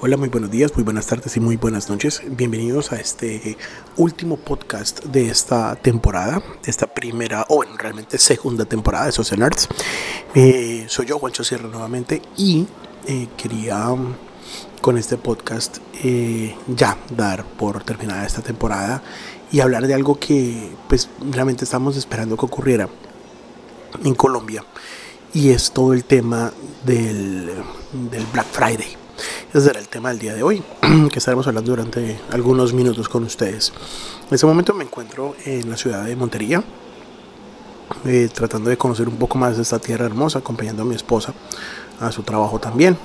Hola, muy buenos días, muy buenas tardes y muy buenas noches. Bienvenidos a este último podcast de esta temporada, de esta primera, o bueno, realmente segunda temporada de Social Arts. Eh, soy yo, Juancho Sierra, nuevamente, y eh, quería con este podcast eh, ya dar por terminada esta temporada y hablar de algo que pues realmente estamos esperando que ocurriera en Colombia y es todo el tema del, del Black Friday. Ese será el tema del día de hoy, que estaremos hablando durante algunos minutos con ustedes. En este momento me encuentro en la ciudad de Montería, eh, tratando de conocer un poco más de esta tierra hermosa, acompañando a mi esposa a su trabajo también.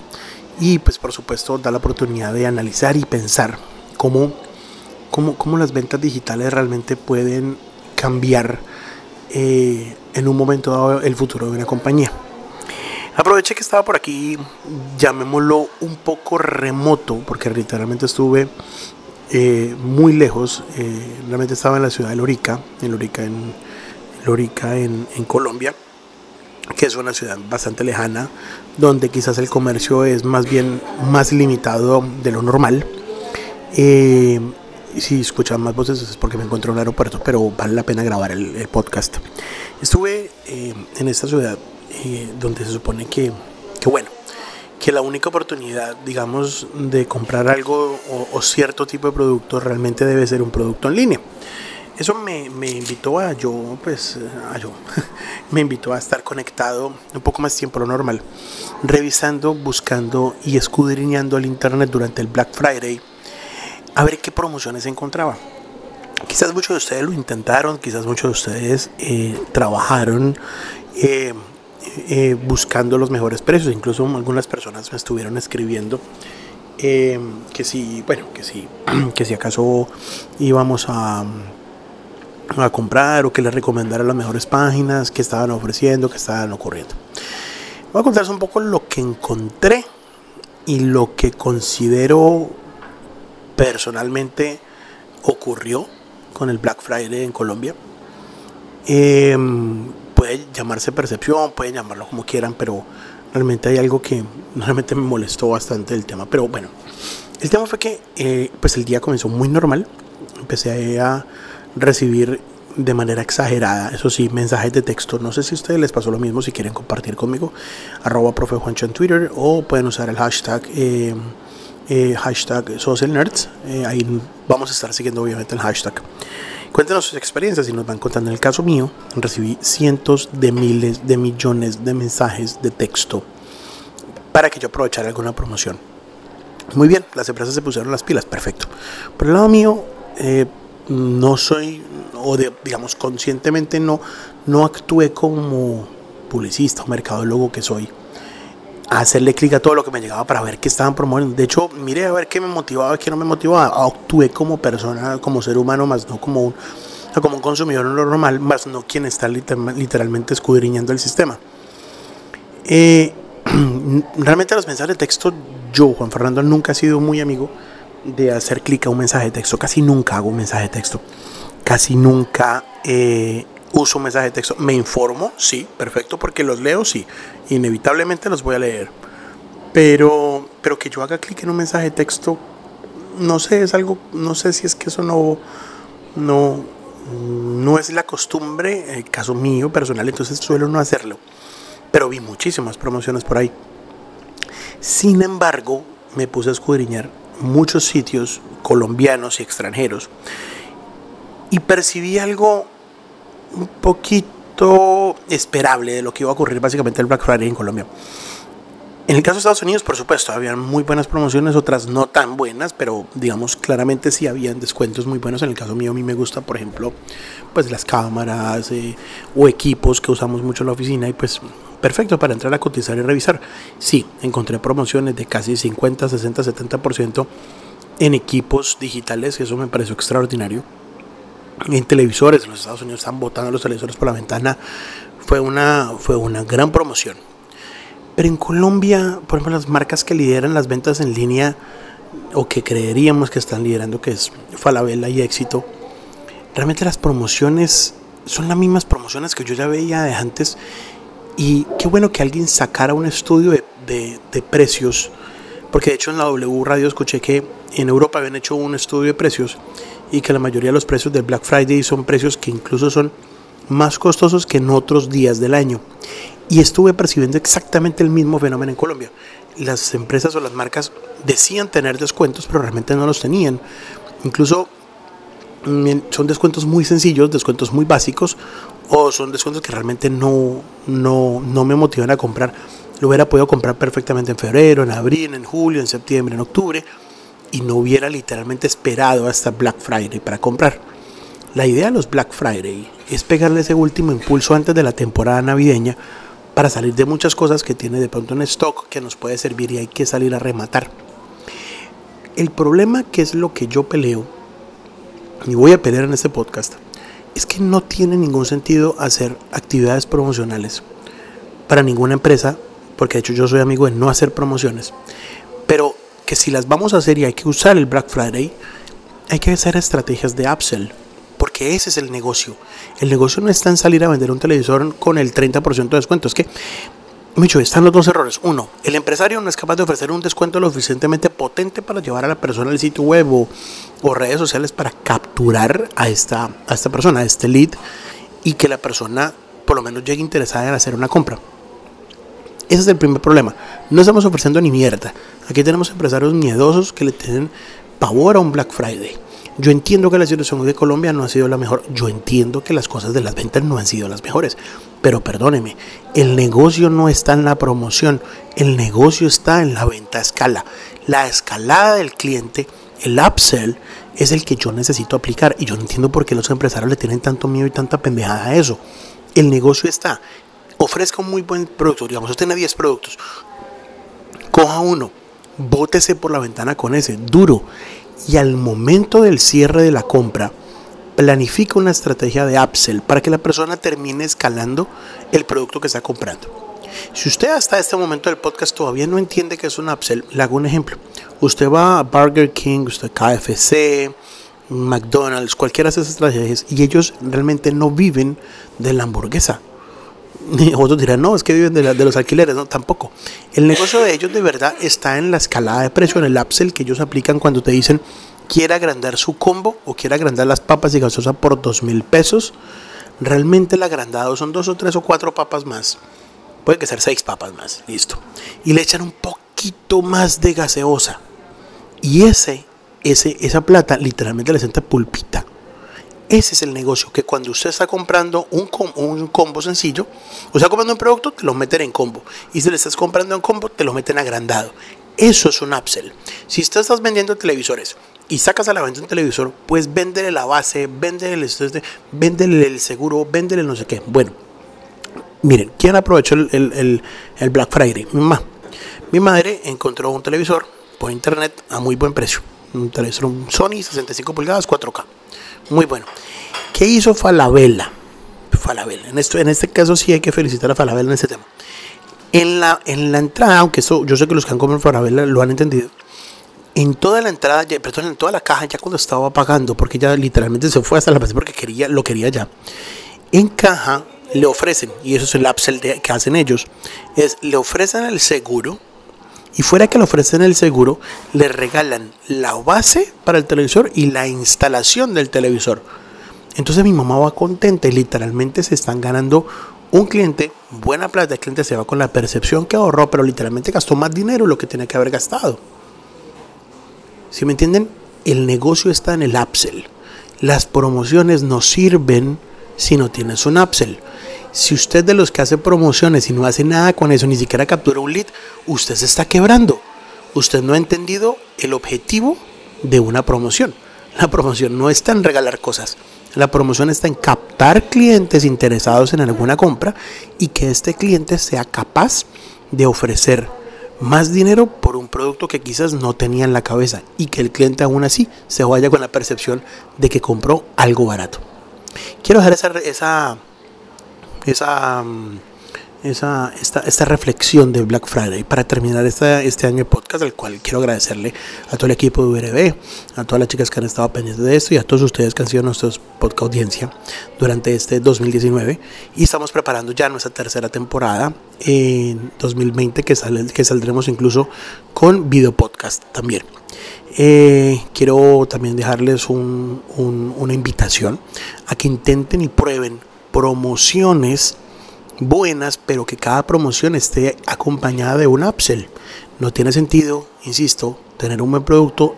Y pues por supuesto da la oportunidad de analizar y pensar cómo, cómo, cómo las ventas digitales realmente pueden cambiar eh, en un momento dado el futuro de una compañía. Aproveché que estaba por aquí, llamémoslo un poco remoto, porque literalmente estuve eh, muy lejos. Eh, realmente estaba en la ciudad de Lorica, en Lorica, en, Lorica en, Colombia, que es una ciudad bastante lejana, donde quizás el comercio es más bien más limitado de lo normal. Eh, si escuchan más voces es porque me encuentro en un aeropuerto, pero vale la pena grabar el, podcast. Estuve en esta ciudad donde se supone que, que, bueno, que la única oportunidad, digamos, de comprar algo o, cierto tipo de producto realmente debe ser un producto en línea. Eso me, me invitó a yo, pues, a yo, me invitó a estar conectado un poco más tiempo lo normal, revisando, buscando y escudriñando el internet durante el Black Friday, a ver qué promociones encontraba. Quizás muchos de ustedes lo intentaron, quizás muchos de ustedes eh, trabajaron eh, eh, buscando los mejores precios. Incluso algunas personas me estuvieron escribiendo eh, que si, bueno, que si, que si acaso íbamos a, a comprar o que les recomendara las mejores páginas que estaban ofreciendo, que estaban ocurriendo. Voy a contarles un poco lo que encontré y lo que considero personalmente ocurrió con el Black Friday en Colombia. Eh, puede llamarse percepción, pueden llamarlo como quieran, pero realmente hay algo que realmente me molestó bastante el tema. Pero bueno, el tema fue que eh, pues el día comenzó muy normal. Empecé a recibir de manera exagerada, eso sí, mensajes de texto. No sé si a ustedes les pasó lo mismo, si quieren compartir conmigo, arroba profe Juancho en Twitter o pueden usar el hashtag, eh, eh, hashtag social nerds. ahí vamos a estar siguiendo obviamente el hashtag. Cuéntenos sus experiencias y nos van contando. En el caso mío, recibí cientos de miles de millones de mensajes de texto para que yo aprovechara alguna promoción. Muy bien, las empresas se pusieron las pilas, perfecto. Por el lado mío, eh, no soy, o digamos conscientemente no, no actué como publicista o mercadólogo que soy hacerle clic a todo lo que me llegaba para ver qué estaban promoviendo. De hecho, miré a ver qué me motivaba, qué no me motivaba. Actué como persona, como ser humano, más no como un, como un consumidor normal, más no quien está literalmente escudriñando el sistema. Eh, realmente los mensajes de texto, yo, Juan Fernando, nunca he sido muy amigo de hacer clic a un mensaje de texto. Casi nunca hago un mensaje de texto. Casi nunca eh, uso mensaje de texto. Me informo, sí, perfecto, porque los leo, sí inevitablemente los voy a leer. Pero, pero que yo haga clic en un mensaje de texto, no sé, es algo, no sé si es que eso no, no, no es la costumbre, el caso mío personal, entonces suelo no hacerlo. Pero vi muchísimas promociones por ahí. Sin embargo, me puse a escudriñar muchos sitios colombianos y extranjeros y percibí algo un poquito esperable de lo que iba a ocurrir básicamente el Black Friday en Colombia. En el caso de Estados Unidos, por supuesto, habían muy buenas promociones, otras no tan buenas, pero digamos claramente sí habían descuentos muy buenos. En el caso mío, a mí me gusta, por ejemplo, pues las cámaras eh, o equipos que usamos mucho en la oficina y pues perfecto para entrar a cotizar y revisar. Sí, encontré promociones de casi 50, 60, 70% en equipos digitales, eso me pareció extraordinario en televisores los Estados Unidos están botando los televisores por la ventana fue una fue una gran promoción. Pero en Colombia por ejemplo las marcas que lideran las ventas en línea o que creeríamos que están liderando que es Falabella y Éxito realmente las promociones son las mismas promociones que yo ya veía de antes. Y qué bueno que alguien sacara un estudio de, de, de precios porque de hecho en la W Radio escuché que en Europa habían hecho un estudio de precios y que la mayoría de los precios del Black Friday son precios que incluso son más costosos que en otros días del año. Y estuve percibiendo exactamente el mismo fenómeno en Colombia. Las empresas o las marcas decían tener descuentos, pero realmente no los tenían. Incluso mm, son descuentos muy sencillos, descuentos muy básicos, o son descuentos que realmente no, no, no me motivan a comprar. Lo hubiera podido comprar perfectamente en febrero, en abril, en julio, en septiembre, en octubre, y no hubiera literalmente esperado hasta Black Friday para comprar. La idea de los Black Friday es pegarle ese último impulso antes de la temporada navideña para salir de muchas cosas que tiene de pronto en stock que nos puede servir y hay que salir a rematar. El problema que es lo que yo peleo, y voy a pelear en este podcast, es que no tiene ningún sentido hacer actividades promocionales para ninguna empresa, porque de hecho yo soy amigo de no hacer promociones, que si las vamos a hacer y hay que usar el Black Friday, hay que hacer estrategias de upsell, porque ese es el negocio. El negocio no está en salir a vender un televisor con el 30% de descuento, es que mucho están los dos errores. Uno, el empresario no es capaz de ofrecer un descuento lo suficientemente potente para llevar a la persona al sitio web o, redes sociales para capturar a esta, a esta persona, a este lead, y que la persona por lo menos llegue interesada en hacer una compra. Ese es el primer problema. No estamos ofreciendo ni mierda. Aquí tenemos empresarios miedosos que le tienen pavor a un Black Friday. Yo entiendo que la situación de Colombia no ha sido la mejor. Yo entiendo que las cosas de las ventas no han sido las mejores. Pero perdóneme, el negocio no está en la promoción. El negocio está en la venta a escala. La escalada del cliente, el upsell, es el que yo necesito aplicar. Y yo no entiendo por qué los empresarios le tienen tanto miedo y tanta pendejada a eso. El negocio está ofrezca un muy buen producto, digamos, usted tiene 10 productos, coja uno, bótese por la ventana con ese, duro, y al momento del cierre de la compra, planifica una estrategia de upsell para que la persona termine escalando el producto que está comprando. Si usted hasta este momento del podcast todavía no entiende que es un upsell, le hago un ejemplo. Usted va a Burger King, usted KFC, McDonald's, cualquiera de esas estrategias, y ellos realmente no viven de la hamburguesa otros dirán, no, es que viven de, los alquileres, no, tampoco. El negocio de ellos de verdad está en la escalada de precio, en el upsell que ellos aplican cuando te dicen, quiere agrandar su combo o quiere agrandar las papas y gaseosa por dos mil pesos. Realmente el agrandado son dos o tres o cuatro papas más. Puede que ser seis papas más, listo. Y le echan un poquito más de gaseosa. Y ese, ese, esa plata literalmente le sienta pulpita. Ese es el negocio, que cuando usted está comprando un, un combo sencillo, o está comprando un producto, te lo meten en combo. Y si le estás comprando en combo, te lo meten agrandado. Eso es un upsell. Si usted estás vendiendo televisores y sacas a la venta un televisor, pues véndele la base, véndele el, véndele el seguro, véndele no sé qué. Bueno, miren, ¿quién aprovechó el, el, el Black Friday? Mi mamá. Mi madre encontró un televisor por internet a muy buen precio. Un televisor un Sony 65 pulgadas 4K muy bueno. ¿Qué hizo Falabella? Falabella. En, esto, en este caso sí hay que felicitar a Falabella en este tema. En la, en la entrada, aunque eso, yo sé que los que han comido Falabella lo han entendido, en toda la entrada, perdón, en toda la caja, ya cuando estaba pagando, porque ya literalmente se fue hasta la base porque quería, lo quería ya. En caja le ofrecen, y eso es el upsell que hacen ellos, es le ofrecen el seguro y fuera que le ofrecen el seguro, le regalan la base para el televisor y la instalación del televisor. Entonces mi mamá va contenta y literalmente se están ganando un cliente, buena plata, el cliente se va con la percepción que ahorró, pero literalmente gastó más dinero de lo que tenía que haber gastado. Si me entienden? El negocio está en el upsell. Las promociones no sirven si no tienes un upsell. Si usted de los que hace promociones y no hace nada con eso, ni siquiera captura un lead, usted se está quebrando. Usted no ha entendido el objetivo de una promoción. La promoción no está en regalar cosas. La promoción está en captar clientes interesados en alguna compra y que este cliente sea capaz de ofrecer más dinero por un producto que quizás no tenía en la cabeza y que el cliente aún así se vaya con la percepción de que compró algo barato. Quiero dejar esa, esa esa, mm, esa, esta, esta reflexión de Black Friday para terminar esta, este año de podcast, al cual quiero agradecerle a todo el equipo de URB, a todas las chicas que han estado pendientes de esto y a todos ustedes que han sido nuestros podcast audiencia durante este 2019. Y estamos preparando ya nuestra tercera temporada en 2020 que, sale, que saldremos incluso con video podcast también. Eh, quiero también dejarles un, un, una invitación a que intenten y prueben promociones buenas, pero que cada promoción esté acompañada de un upsell. No tiene sentido, insisto, tener un buen producto,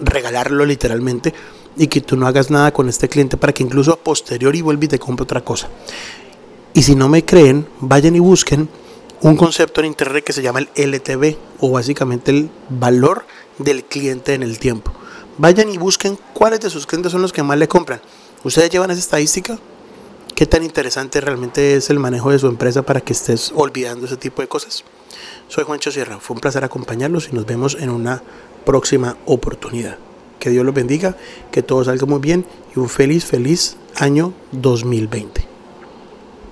regalarlo literalmente y que tú no hagas nada con este cliente para que incluso a posteriori vuelva y te compre otra cosa. Y si no me creen, vayan y busquen un concepto en internet que se llama el LTV o básicamente el valor del cliente en el tiempo. Vayan y busquen cuáles de sus clientes son los que más le compran. ¿Ustedes llevan esa estadística? Qué tan interesante realmente es el manejo de su empresa para que estés olvidando ese tipo de cosas. Soy Juancho Sierra, fue un placer acompañarlos y nos vemos en una próxima oportunidad. Que Dios los bendiga, que todo salga muy bien y un feliz, feliz año 2020.